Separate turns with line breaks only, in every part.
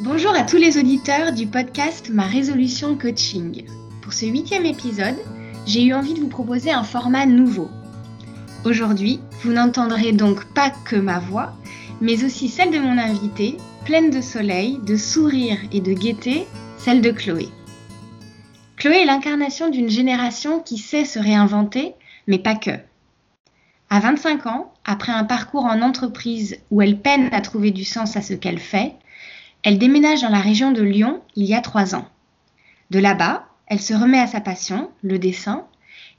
Bonjour à tous les auditeurs du podcast Ma résolution coaching. Pour ce huitième épisode, j'ai eu envie de vous proposer un format nouveau. Aujourd'hui, vous n'entendrez donc pas que ma voix, mais aussi celle de mon invité, pleine de soleil, de sourire et de gaieté, celle de Chloé. Chloé est l'incarnation d'une génération qui sait se réinventer, mais pas que. À 25 ans, après un parcours en entreprise où elle peine à trouver du sens à ce qu'elle fait, elle déménage dans la région de Lyon il y a trois ans. De là-bas, elle se remet à sa passion, le dessin,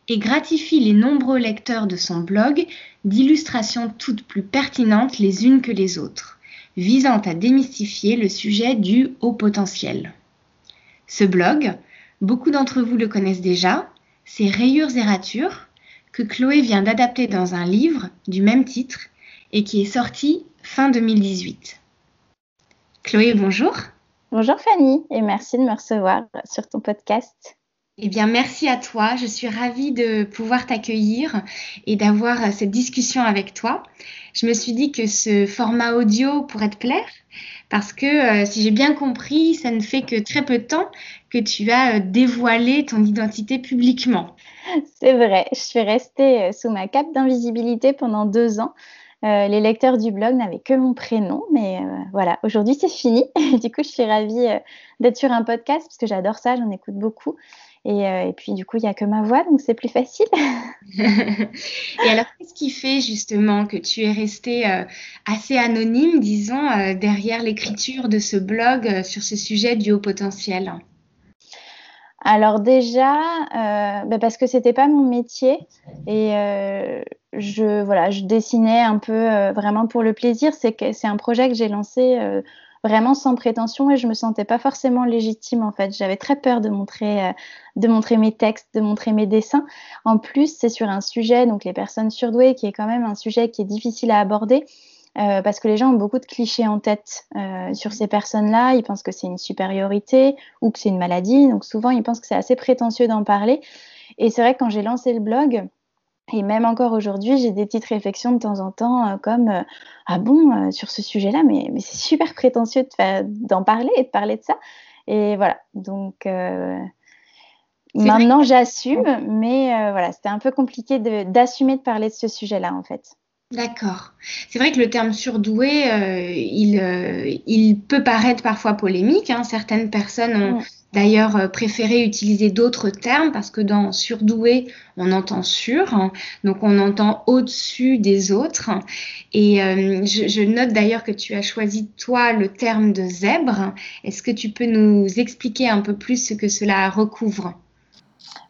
et gratifie les nombreux lecteurs de son blog d'illustrations toutes plus pertinentes les unes que les autres, visant à démystifier le sujet du haut potentiel. Ce blog, beaucoup d'entre vous le connaissent déjà, c'est Rayures et Ratures, que Chloé vient d'adapter dans un livre du même titre et qui est sorti fin 2018. Chloé, bonjour.
Bonjour Fanny et merci de me recevoir sur ton podcast.
Eh bien, merci à toi. Je suis ravie de pouvoir t'accueillir et d'avoir cette discussion avec toi. Je me suis dit que ce format audio pourrait te plaire parce que, euh, si j'ai bien compris, ça ne fait que très peu de temps que tu as euh, dévoilé ton identité publiquement.
C'est vrai, je suis restée euh, sous ma cape d'invisibilité pendant deux ans. Euh, les lecteurs du blog n'avaient que mon prénom, mais euh, voilà, aujourd'hui c'est fini. du coup, je suis ravie euh, d'être sur un podcast parce que j'adore ça, j'en écoute beaucoup. Et, puis, du coup, il n'y a que ma voix, donc c'est plus facile.
et alors, qu'est-ce qui fait justement que tu es restée assez anonyme, disons, derrière l'écriture de ce blog sur ce sujet du haut potentiel?
Alors déjà, euh, bah parce que c'était pas mon métier et euh, je voilà, je dessinais un peu euh, vraiment pour le plaisir. C'est c'est un projet que j'ai lancé euh, vraiment sans prétention et je me sentais pas forcément légitime en fait. J'avais très peur de montrer de montrer mes textes, de montrer mes dessins. En plus, c'est sur un sujet donc les personnes surdouées qui est quand même un sujet qui est difficile à aborder. Euh, parce que les gens ont beaucoup de clichés en tête euh, sur ces personnes-là. Ils pensent que c'est une supériorité ou que c'est une maladie. Donc souvent, ils pensent que c'est assez prétentieux d'en parler. Et c'est vrai que quand j'ai lancé le blog, et même encore aujourd'hui, j'ai des petites réflexions de temps en temps euh, comme Ah bon, sur ce sujet-là, mais, mais c'est super prétentieux d'en parler et de parler de ça. Et voilà, donc maintenant j'assume, mais voilà, c'était un peu compliqué d'assumer de parler de ce sujet-là en fait.
D'accord. C'est vrai que le terme surdoué, euh, il, euh, il, peut paraître parfois polémique. Hein. Certaines personnes ont d'ailleurs euh, préféré utiliser d'autres termes parce que dans surdoué, on entend sur, hein. donc on entend au-dessus des autres. Et je, je, note d'ailleurs que tu as choisi toi le terme de zèbre. Est-ce que tu peux nous expliquer un peu plus ce que cela recouvre?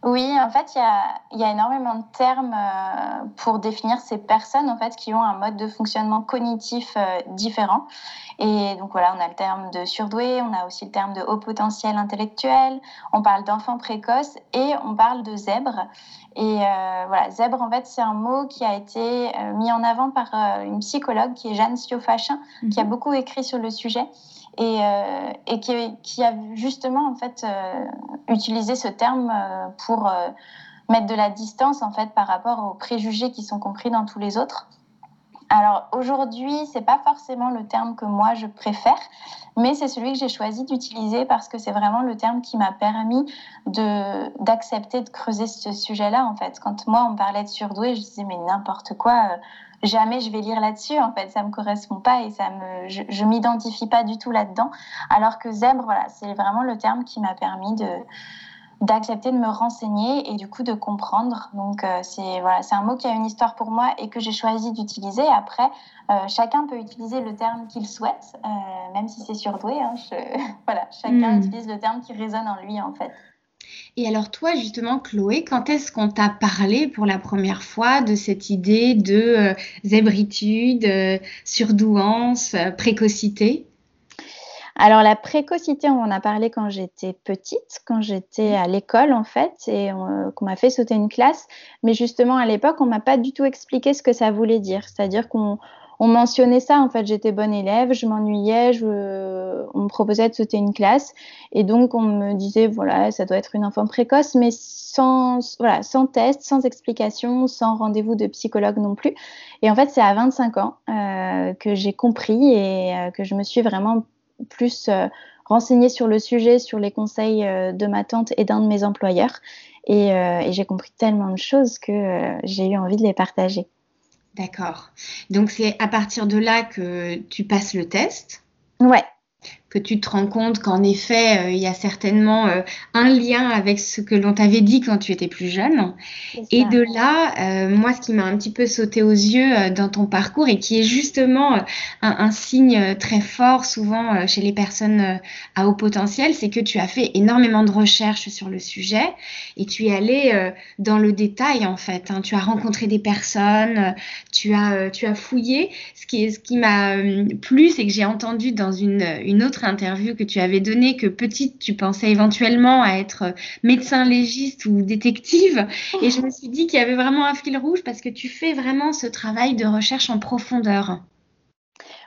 Oui, en fait, il y a, énormément de termes euh, pour définir ces personnes en fait, qui ont un mode de fonctionnement cognitif euh, différent. Et donc voilà, on a le terme de surdoué, on a aussi le terme de haut potentiel intellectuel, on parle d'enfant précoce et on parle de zèbre. Et euh, voilà, zèbre, en fait, c'est un mot qui a été mis en avant par une psychologue qui est Jeanne Siofachin, qui a mhm. beaucoup écrit sur le sujet et, euh, qui, a justement en fait euh, utilisé ce terme euh, pour mettre de la distance en fait par rapport aux préjugés qui sont compris dans tous les autres. Alors aujourd'hui, c'est pas forcément le terme que moi je préfère, mais c'est celui que j'ai choisi d'utiliser parce que c'est vraiment le terme qui m'a permis de d'accepter de creuser ce sujet-là en fait. Quand moi on parlait de surdoué, je disais mais n'importe quoi jamais je vais lire là-dessus. En fait, ça me correspond pas et ça me, je, je m'identifie pas du tout là-dedans. Alors que zèbre, voilà, c'est vraiment le terme qui m'a permis de d'accepter de me renseigner et du coup de comprendre. Donc euh, c'est voilà, c'est un mot qui a une histoire pour moi et que j'ai choisi d'utiliser. Après, euh, chacun peut utiliser le terme qu'il souhaite, euh, même si c'est surdoué. Hein, voilà, chacun hmm. utilise le terme qui résonne en lui en fait.
Et alors toi, justement, Chloé, quand est-ce qu'on t'a parlé pour la première fois de cette idée de euh, zébritude, euh, surdouance, euh, précocité?
Alors la précocité, on en a parlé quand j'étais petite, quand j'étais à l'école en fait, et qu'on m'a fait sauter une classe. Mais justement à l'époque, on m'a pas du tout expliqué ce que ça voulait dire. C'est-à-dire qu'on on mentionnait ça. En fait, j'étais bonne élève, je m'ennuyais, on me proposait de sauter une classe, et donc on me disait voilà, ça doit être une enfant précoce, mais sans voilà, sans test, sans explication, sans rendez-vous de psychologue non plus. Et en fait, c'est à 25 ans euh, que j'ai compris et euh, que je me suis vraiment plus renseignée sur le sujet, sur les conseils de ma tante et d'un de mes employeurs. Et j'ai compris tellement de choses que j'ai eu envie de les partager.
D'accord. Donc c'est à partir de là que tu passes le test?
Ouais
que tu te rends compte qu'en effet, euh, il y a certainement euh, un lien avec ce que l'on t'avait dit quand tu étais plus jeune. Et de là, euh, moi, ce qui m'a un petit peu sauté aux yeux dans ton parcours et qui est justement un, signe très fort souvent chez les personnes à haut potentiel, c'est que tu as fait énormément de recherches sur le sujet et tu es allé dans le détail en fait. Hein. Tu as rencontré des personnes, tu as, tu as fouillé. Ce qui, ce qui m'a plu, c'est que j'ai entendu dans une, une autre interview que tu avais donnée que petite, tu pensais éventuellement à être médecin légiste ou détective. Et je me suis dit qu'il y avait vraiment un fil rouge parce que tu fais vraiment ce travail de recherche en profondeur.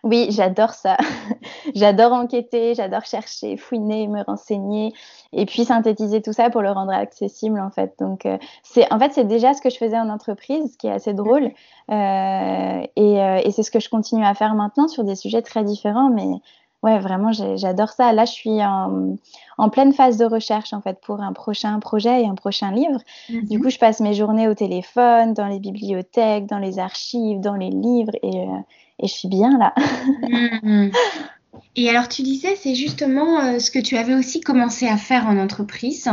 Oui, j'adore ça. j'adore enquêter, j'adore chercher, fouiner, me renseigner et puis synthétiser tout ça pour le rendre accessible en fait. Donc euh, c'est en fait c'est déjà ce que je faisais en entreprise, ce qui est assez drôle euh, et, euh, et c'est ce que je continue à faire maintenant sur des sujets très différents, mais ouais, vraiment, j'adore ça. Là, je suis en, pleine phase de recherche, en fait, pour un prochain projet et un prochain livre. Du mhm. coup, je passe mes journées au téléphone, dans les bibliothèques, dans les archives, dans les livres, et, euh, je suis bien là.
Mhm. Et alors, tu disais, c'est justement euh, ce que tu avais aussi commencé à faire en entreprise.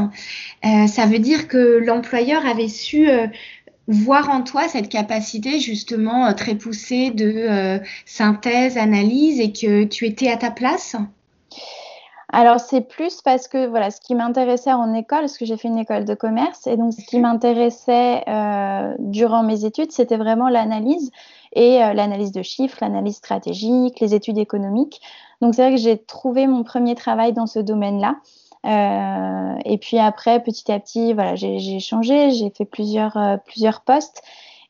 Euh, ça veut dire que l'employeur avait su voir en toi cette capacité justement euh, très poussée de euh, synthèse, analyse et que tu étais à ta place?
Alors c'est plus parce que voilà, ce qui m'intéressait en école, parce que j'ai fait une école de commerce, et donc ce qui m'intéressait euh, durant mes études, c'était vraiment l'analyse et l'analyse de chiffres, l'analyse stratégique, les études économiques. Donc c'est vrai que j'ai trouvé mon premier travail dans ce domaine-là. Euh, et puis après, petit à petit, voilà, j'ai changé, j'ai fait plusieurs, euh, plusieurs postes.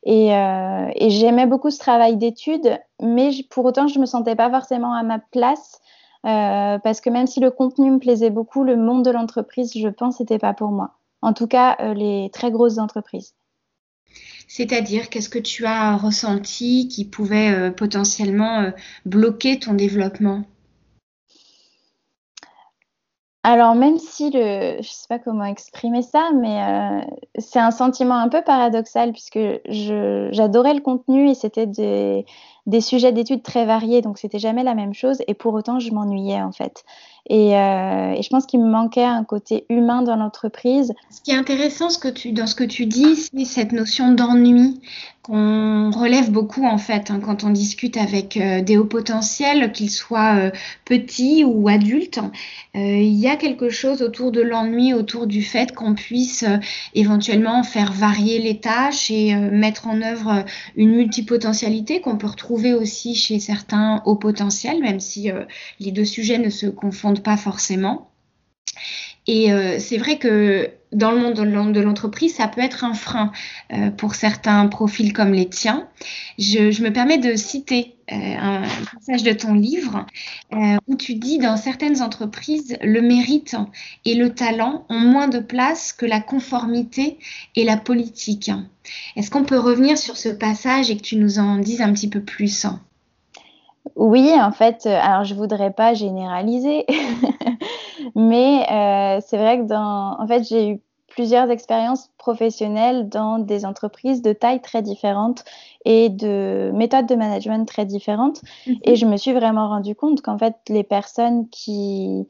Et, euh, et j'aimais beaucoup ce travail d'études, mais pour autant, je ne me sentais pas forcément à ma place. Parce que même si le contenu me plaisait beaucoup, le monde de l'entreprise, je pense, n'était pas pour moi. En tout cas, les très grosses entreprises.
C'est-à-dire, qu'est-ce que tu as ressenti qui pouvait potentiellement bloquer ton développement?
Alors même si le, je sais pas comment exprimer ça, mais euh, c'est un sentiment un peu paradoxal puisque j'adorais le contenu et c'était des, des sujets d'études très variés, donc c'était jamais la même chose et pour autant je m'ennuyais en fait. Et, euh, je pense qu'il me manquait un côté humain dans l'entreprise.
Ce qui est intéressant dans ce que tu dis, c'est cette notion d'ennui qu'on relève beaucoup en fait hein, quand on discute avec euh, des hauts potentiels, qu'ils soient euh, petits ou adultes. Il y a quelque chose autour de l'ennui, autour du fait qu'on puisse éventuellement faire varier les tâches et mettre en œuvre une multipotentialité qu'on peut retrouver aussi chez certains hauts potentiels, même si les deux sujets ne se confondent pas forcément. Et euh, c'est vrai que dans le monde de l'entreprise, ça peut être un frein euh, pour certains profils comme les tiens. Je, me permets de citer euh, un passage de ton livre où tu dis dans certaines entreprises, le mérite et le talent ont moins de place que la conformité et la politique. Est-ce qu'on peut revenir sur ce passage et que tu nous en dises un petit peu plus?
Oui, en fait, alors je voudrais pas généraliser, mais euh, c'est vrai que dans, en fait, j'ai eu plusieurs expériences professionnelles dans des entreprises de taille très différentes et de méthodes de management très différentes. Mhm. Et je me suis vraiment rendu compte qu'en fait, les personnes qui,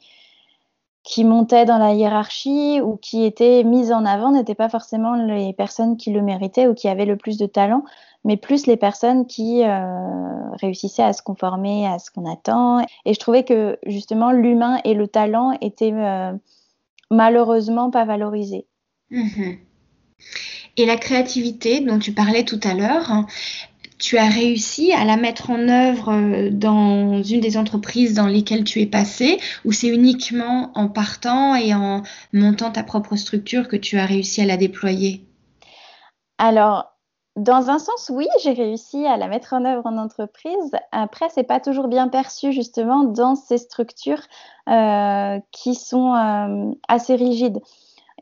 qui montaient dans la hiérarchie ou qui étaient mises en avant n'étaient pas forcément les personnes qui le méritaient ou qui avaient le plus de talent, mais plus les personnes qui euh, réussissaient à se conformer à ce qu'on attend. Et je trouvais que justement l'humain et le talent étaient euh, malheureusement pas valorisés.
Mhm. Et la créativité dont tu parlais tout à l'heure, tu as réussi à la mettre en œuvre euh, dans une des entreprises dans lesquelles tu es passé ou c'est uniquement en partant et en montant ta propre structure que tu as réussi à la déployer?
Alors, dans un sens, oui, j'ai réussi à la mettre en œuvre en entreprise. Après, c'est pas toujours bien perçu justement dans ces structures euh, qui sont euh, assez rigides.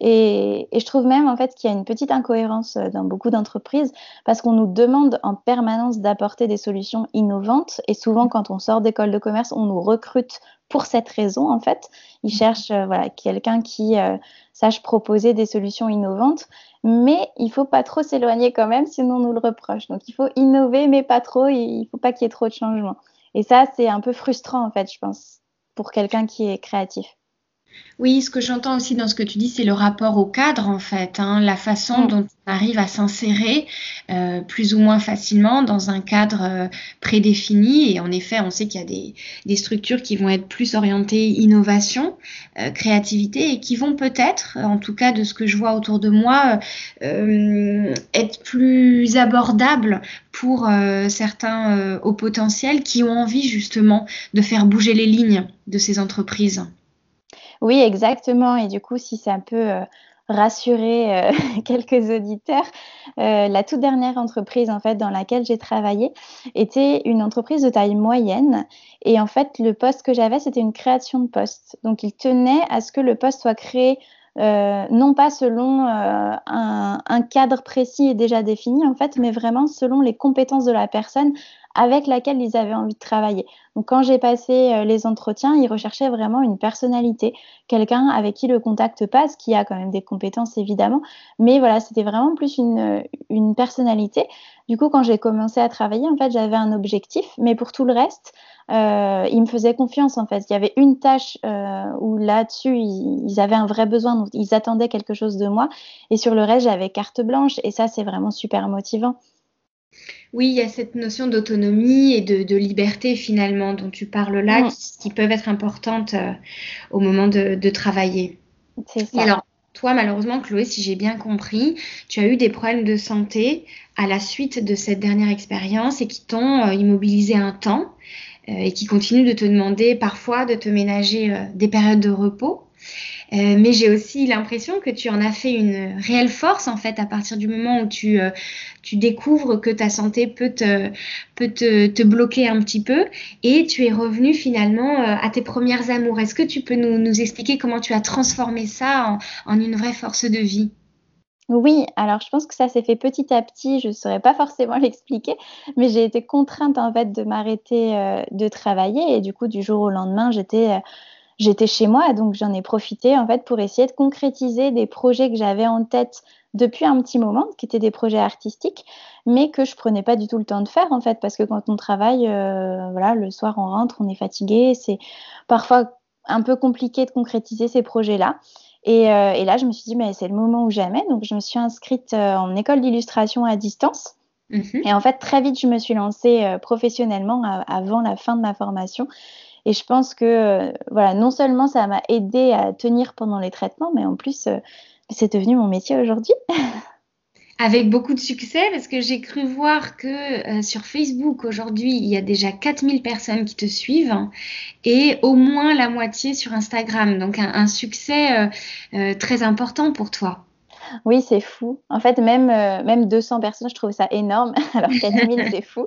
Et, je trouve même en fait qu'il y a une petite incohérence euh, dans beaucoup d'entreprises parce qu'on nous demande en permanence d'apporter des solutions innovantes et souvent quand on sort d'école de commerce, on nous recrute pour cette raison en fait. Ils cherchent euh, voilà quelqu'un qui euh, sache proposer des solutions innovantes, mais il faut pas trop s'éloigner quand même, sinon on nous le reproche. Donc il faut innover, mais pas trop. Il faut pas qu'il y ait trop de changements. Et ça, c'est un peu frustrant en fait, je pense, pour quelqu'un qui est créatif.
Oui, ce que j'entends aussi dans ce que tu dis, c'est le rapport au cadre, en fait, hein, la façon mm. dont on arrive à s'insérer euh, plus ou moins facilement dans un cadre euh, prédéfini. Et en effet, on sait qu'il y a des, des, structures qui vont être plus orientées innovation, euh, créativité, et qui vont peut-être, en tout cas de ce que je vois autour de moi, être plus abordables pour certains au potentiel qui ont envie justement de faire bouger les lignes de ces entreprises.
Oui, exactement. Et du coup, si ça peut euh, rassurer euh, quelques auditeurs, euh, la toute dernière entreprise en fait dans laquelle j'ai travaillé était une entreprise de taille moyenne. Et en fait, le poste que j'avais, c'était une création de poste. Donc, il tenait à ce que le poste soit créé non pas selon un, un, cadre précis et déjà défini en fait, mais vraiment selon les compétences de la personne avec laquelle ils avaient envie de travailler. Donc quand j'ai passé euh, les entretiens, ils recherchaient vraiment une personnalité, quelqu'un avec qui le contact passe, qui a quand même des compétences évidemment, mais voilà, c'était vraiment plus une, une personnalité. Du coup, quand j'ai commencé à travailler, en fait, j'avais un objectif, mais pour tout le reste, euh, ils me faisaient confiance en fait. Il y avait une tâche euh, où là-dessus ils, avaient un vrai besoin, donc ils attendaient quelque chose de moi, et sur le reste j'avais carte blanche, et ça c'est vraiment super motivant.
Oui, il y a cette notion d'autonomie et de, liberté finalement dont tu parles là, qui, peuvent être importantes euh, au moment de, travailler. C'est ça. alors, toi, malheureusement, Chloé, si j'ai bien compris, tu as eu des problèmes de santé à la suite de cette dernière expérience et qui t'ont euh, immobilisé un temps euh, et qui continuent de te demander parfois de te ménager des périodes de repos. Euh, mais j'ai aussi l'impression que tu en as fait une réelle force en fait à partir du moment où tu, euh, découvres que ta santé peut te, peut te, bloquer un petit peu et tu es revenu finalement euh, à tes premières amours. Est-ce que tu peux nous, nous, expliquer comment tu as transformé ça en, en une vraie force de vie?
Oui, alors je pense que ça s'est fait petit à petit, je ne saurais pas forcément l'expliquer, mais j'ai été contrainte en fait de m'arrêter de travailler et du coup du jour au lendemain j'étais j'étais chez moi, donc j'en ai profité en fait pour essayer de concrétiser des projets que j'avais en tête depuis un petit moment, qui étaient des projets artistiques, mais que je prenais pas du tout le temps de faire en fait, parce que quand on travaille, euh, voilà, le soir on rentre, on est fatigué, c'est parfois un peu compliqué de concrétiser ces projets-là. Et, euh, et, là, je me suis dit, mais c'est le moment ou jamais. Donc, je me suis inscrite euh, en école d'illustration à distance. Mmh et en fait, très vite, je me suis lancée professionnellement avant la fin de ma formation. Et je pense que euh, voilà, non seulement ça m'a aidé à tenir pendant les traitements, mais en plus, euh, c'est devenu mon métier aujourd'hui.
Avec beaucoup de succès, parce que j'ai cru voir que euh, sur Facebook aujourd'hui, il y a déjà 4000 personnes qui te suivent et au moins la moitié sur Instagram. Donc un, succès très important pour toi.
Oui, c'est fou. En fait, même, euh, même 200 personnes, je trouve ça énorme. Alors 4000, c'est fou.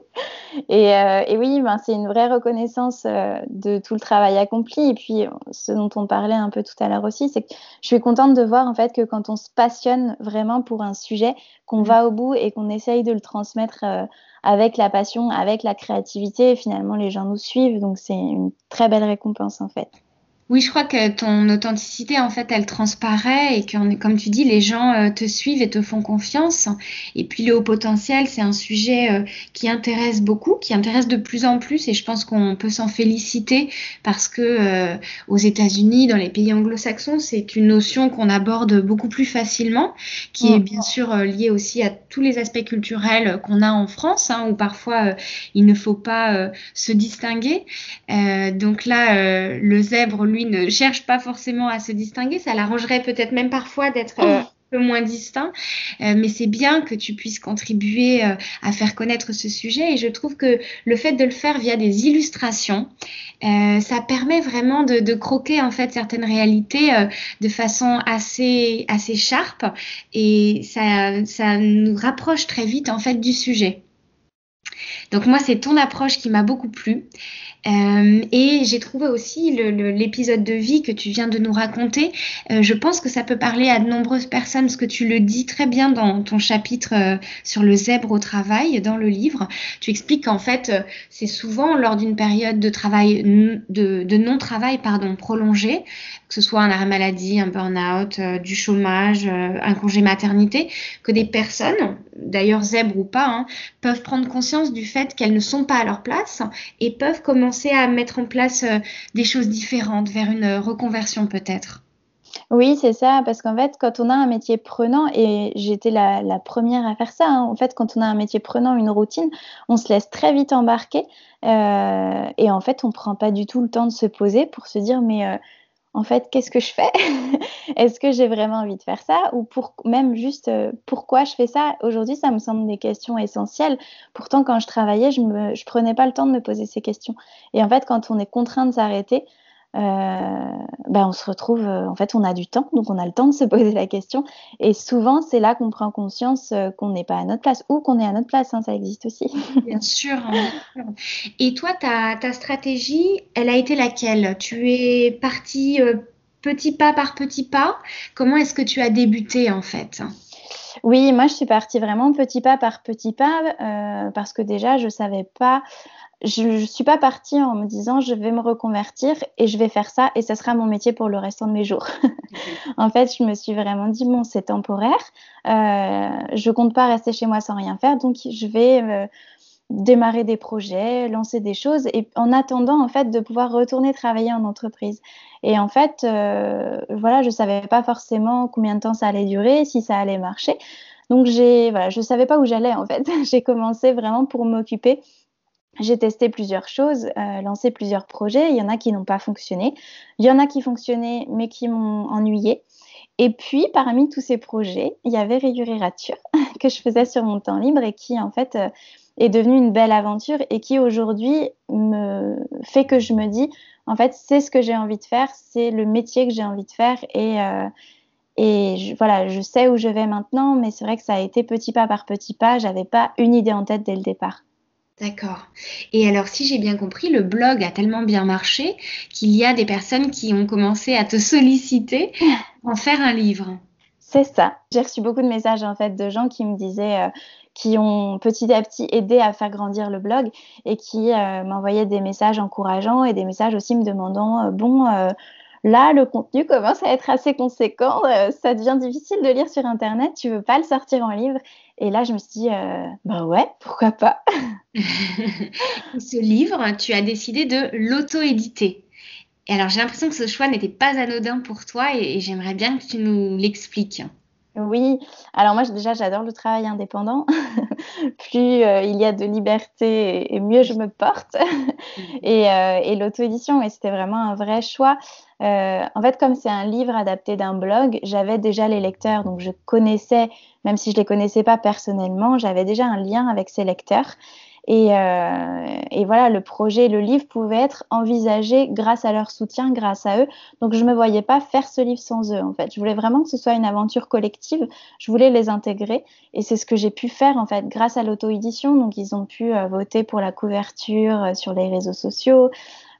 Et, euh, et oui, ben, c'est une vraie reconnaissance euh, de tout le travail accompli. Et puis, ce dont on parlait un peu tout à l'heure aussi, c'est que je suis contente de voir en fait que quand on se passionne vraiment pour un sujet, qu'on va au bout et qu'on essaye de le transmettre avec la passion, avec la créativité, finalement, les gens nous suivent. Donc, c'est une très belle récompense en fait.
Oui, je crois que ton authenticité, en fait, elle transparaît et que, comme tu dis, les gens euh, te suivent et te font confiance. Et puis le haut potentiel, c'est un sujet euh, qui intéresse beaucoup, qui intéresse de plus en plus et je pense qu'on peut s'en féliciter parce que euh, aux États-Unis, dans les pays anglo-saxons, c'est une notion qu'on aborde beaucoup plus facilement, qui est mm. bien sûr liée aussi à tous les aspects culturels qu'on a en France, hein, où parfois il ne faut pas se distinguer. donc là, le zèbre, lui, ne cherche pas forcément à se distinguer. Ça l'arrangerait peut-être même parfois d'être euh, un peu moins distinct. Euh, mais c'est bien que tu puisses contribuer euh, à faire connaître ce sujet. Et je trouve que le fait de le faire via des illustrations, ça permet vraiment de, croquer en fait certaines réalités de façon assez assez sharp et ça ça nous rapproche très vite en fait du sujet. Donc moi, c'est ton approche qui m'a beaucoup plu. Euh, et j'ai trouvé aussi l'épisode de vie que tu viens de nous raconter. Euh, je pense que ça peut parler à de nombreuses personnes, parce que tu le dis très bien dans ton chapitre euh, sur le zèbre au travail, dans le livre. Tu expliques qu'en fait, c'est souvent lors d'une période de travail, de, non-travail, pardon, prolongée, que ce soit un arrêt maladie, un burn-out, du chômage, un congé maternité, que des personnes, d'ailleurs zèbres ou pas, hein, peuvent prendre conscience du fait qu'elles ne sont pas à leur place et peuvent commencer à mettre en place euh, des choses différentes vers une euh, reconversion peut-être.
Oui, c'est ça, parce qu'en fait, quand on a un métier prenant, et j'étais la, première à faire ça, hein, en fait, quand on a un métier prenant, une routine, on se laisse très vite embarquer, euh, et en fait, on ne prend pas du tout le temps de se poser pour se dire, mais en fait, qu'est-ce que je fais? Est-ce que j'ai vraiment envie de faire ça? Ou pour, même juste euh, pourquoi je fais ça? Aujourd'hui, ça me semble des questions essentielles. Pourtant, quand je travaillais, je ne je prenais pas le temps de me poser ces questions. Et en fait, quand on est contraint de s'arrêter, ben on se retrouve, euh, en fait, on a du temps, donc on a le temps de se poser la question. Et souvent, c'est là qu'on prend conscience euh, qu'on n'est pas à notre place ou qu'on est à notre place, hein, ça existe aussi.
Bien sûr, hein, Et toi, ta, ta, stratégie, elle a été laquelle? Tu es partie petit pas par petit pas? Comment est-ce que tu as débuté en fait?
Oui, moi je suis partie vraiment petit pas par petit pas parce que déjà je savais pas je ne suis pas partie en me disant je vais me reconvertir et je vais faire ça et ce sera mon métier pour le restant de mes jours. en fait, je me suis vraiment dit bon, c'est temporaire. Euh, je compte pas rester chez moi sans rien faire, donc je vais euh, démarrer des projets, lancer des choses et en attendant en fait de pouvoir retourner travailler en entreprise. Et en fait, euh, voilà, je savais pas forcément combien de temps ça allait durer, si ça allait marcher. Donc j'ai, voilà, je savais pas où j'allais en fait. j'ai commencé vraiment pour m'occuper j'ai testé plusieurs choses, euh, lancé plusieurs projets. Il y en a qui n'ont pas fonctionné. Il y en a qui fonctionnaient, mais qui m'ont ennuyé. Et puis, parmi tous ces projets, il y avait Régurirature que je faisais sur mon temps libre et qui, en fait, euh, est devenue une belle aventure et qui, aujourd'hui, me fait que je me dis, en fait, c'est ce que j'ai envie de faire, c'est le métier que j'ai envie de faire. Et, euh, et voilà, je sais où je vais maintenant, mais c'est vrai que ça a été petit pas par petit pas. J'avais pas une idée en tête dès le départ.
D'accord. Et alors, si j'ai bien compris, le blog a tellement bien marché qu'il y a des personnes qui ont commencé à te solliciter pour en faire un livre.
C'est ça. J'ai reçu beaucoup de messages en fait de gens qui me disaient, euh, qui ont petit à petit aidé à faire grandir le blog et qui euh, m'envoyaient des messages encourageants et des messages aussi me demandant, euh, bon, Là, le contenu commence à être assez conséquent. Ça devient difficile de lire sur Internet. Tu veux pas le sortir en livre. Et là, je me suis dit, bah ouais, pourquoi pas.
ce livre, tu as décidé de l'auto-éditer. Et alors, j'ai l'impression que ce choix n'était pas anodin pour toi et j'aimerais bien que tu nous l'expliques.
Oui, alors moi déjà j'adore le travail indépendant. Plus euh, il y a de liberté et mieux je me porte. et, euh, et l'auto-édition, c'était vraiment un vrai choix. Euh, en fait, comme c'est un livre adapté d'un blog, j'avais déjà les lecteurs, donc je connaissais, même si je les connaissais pas personnellement, j'avais déjà un lien avec ces lecteurs. Euh, et, voilà, le projet, le livre pouvait être envisagé grâce à leur soutien, grâce à eux. Donc je ne me voyais pas faire ce livre sans eux, en fait. Je voulais vraiment que ce soit une aventure collective. Je voulais les intégrer. Et c'est ce que j'ai pu faire, en fait, grâce à l'auto-édition. Donc ils ont pu euh, voter pour la couverture euh, sur les réseaux sociaux.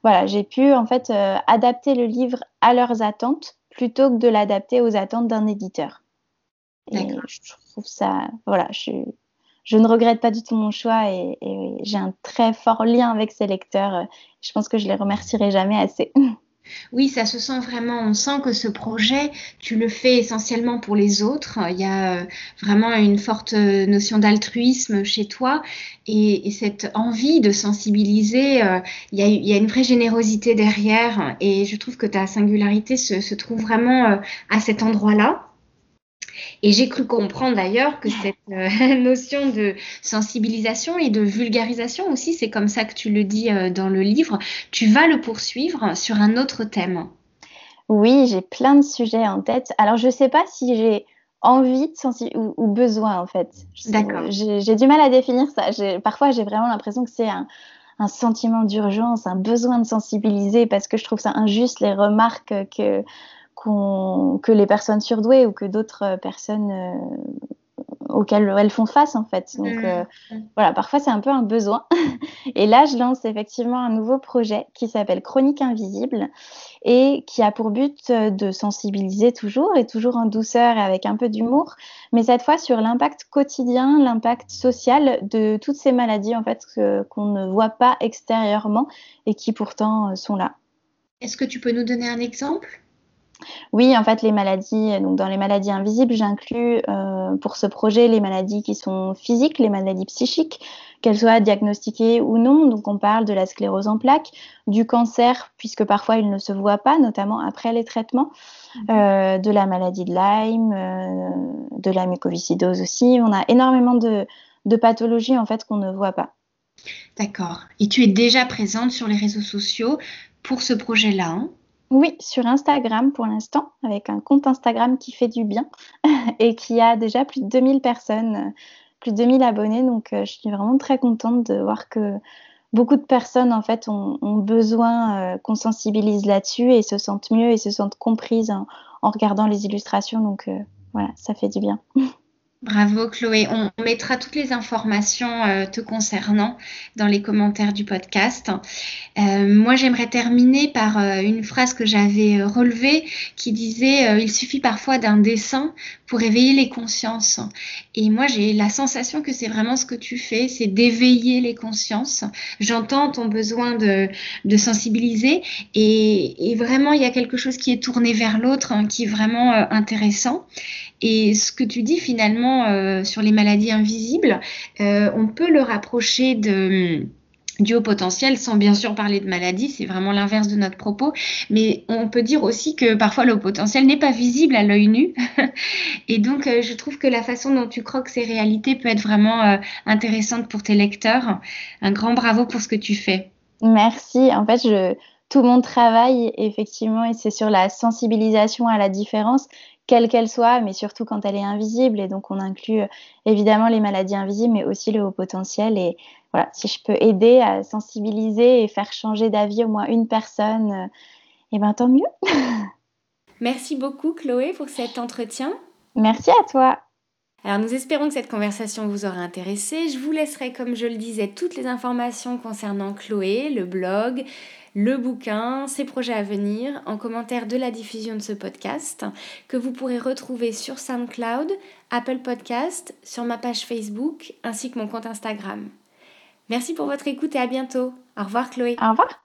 Voilà, j'ai pu, en fait, adapter le livre à leurs attentes plutôt que de l'adapter aux attentes d'un éditeur. Et je trouve ça, voilà, je suis je ne regrette pas du tout mon choix et, j'ai un très fort lien avec ces lecteurs. Je pense que je les remercierai jamais assez.
Oui, ça se sent vraiment. On sent que ce projet, tu le fais essentiellement pour les autres. Il y a euh, vraiment une forte notion d'altruisme chez toi et, cette envie de sensibiliser. Euh, il y, a, une vraie générosité derrière et je trouve que ta singularité se trouve vraiment euh, à cet endroit-là. Et j'ai cru comprendre d'ailleurs que cette euh, notion de sensibilisation et de vulgarisation aussi, c'est comme ça que tu le dis euh, dans le livre, tu vas le poursuivre sur un autre thème.
Oui, j'ai plein de sujets en tête. Alors, je ne sais pas si j'ai envie de ou, ou, besoin en fait.
D'accord.
J'ai du mal à définir ça. Parfois, j'ai vraiment l'impression que c'est un, un, sentiment d'urgence, un besoin de sensibiliser parce que je trouve ça injuste les remarques que que les personnes surdouées ou que d'autres personnes euh, auxquelles elles font face en fait. Donc mmh. voilà, parfois c'est un peu un besoin. et là, je lance effectivement un nouveau projet qui s'appelle Chronique Invisible et qui a pour but de sensibiliser toujours et toujours en douceur et avec un peu d'humour, mais cette fois sur l'impact quotidien, l'impact social de toutes ces maladies en fait qu'on ne voit pas extérieurement et qui pourtant sont là.
Est-ce que tu peux nous donner un exemple?
Oui, en fait, les maladies, donc dans les maladies invisibles, j'inclus euh, pour ce projet les maladies qui sont physiques, les maladies psychiques, qu'elles soient diagnostiquées ou non. Donc, on parle de la sclérose en plaques, du cancer, puisque parfois il ne se voit pas, notamment après les traitements, mhm. euh, de la maladie de Lyme, euh, de la mucoviscidose aussi. On a énormément de, pathologies en fait qu'on ne voit pas.
D'accord. Et tu es déjà présente sur les réseaux sociaux pour ce projet-là hein?
Oui, sur Instagram pour l'instant, avec un compte Instagram qui fait du bien et qui a déjà plus de 2000 personnes, plus de 2000 abonnés. Donc, euh, je suis vraiment très contente de voir que beaucoup de personnes, en fait, ont, besoin euh, qu'on sensibilise là-dessus et se sentent mieux et se sentent comprises en, regardant les illustrations. Donc, euh, voilà, ça fait du bien.
Bravo Chloé. On mettra toutes les informations euh, te concernant dans les commentaires du podcast. Euh, moi, j'aimerais terminer par euh, une phrase que j'avais relevée qui disait Il suffit parfois d'un dessin pour éveiller les consciences. Et moi, j'ai la sensation que c'est vraiment ce que tu fais, c'est d'éveiller les consciences. J'entends ton besoin de, sensibiliser et, et, vraiment, il y a quelque chose qui est tourné vers l'autre hein, qui est vraiment intéressant. Et ce que tu dis finalement euh, sur les maladies invisibles, euh, on peut le rapprocher de du haut potentiel sans bien sûr parler de maladie, c'est vraiment l'inverse de notre propos, mais on peut dire aussi que parfois le haut potentiel n'est pas visible à l'œil nu. Et donc euh, je trouve que la façon dont tu croques ces réalités peut être vraiment intéressante pour tes lecteurs. Un grand bravo pour ce que tu fais.
Merci. En fait, je, tout mon travail, effectivement, et c'est sur la sensibilisation à la différence quelle qu'elle soit, mais surtout quand elle est invisible. Et donc, on inclut euh, évidemment les maladies invisibles, mais aussi le haut potentiel. Et voilà, si je peux aider à sensibiliser et faire changer d'avis au moins une personne, et eh bien tant mieux.
Merci beaucoup, Chloé, pour cet entretien.
Merci à toi.
Alors nous espérons que cette conversation vous aura intéressé. Je vous laisserai, comme je le disais, toutes les informations concernant Chloé, le blog, le bouquin, ses projets à venir en commentaire de la diffusion de ce podcast que vous pourrez retrouver sur SoundCloud, Apple Podcast, sur ma page Facebook ainsi que mon compte Instagram. Merci pour votre écoute et à bientôt. Au revoir Chloé.
Au revoir.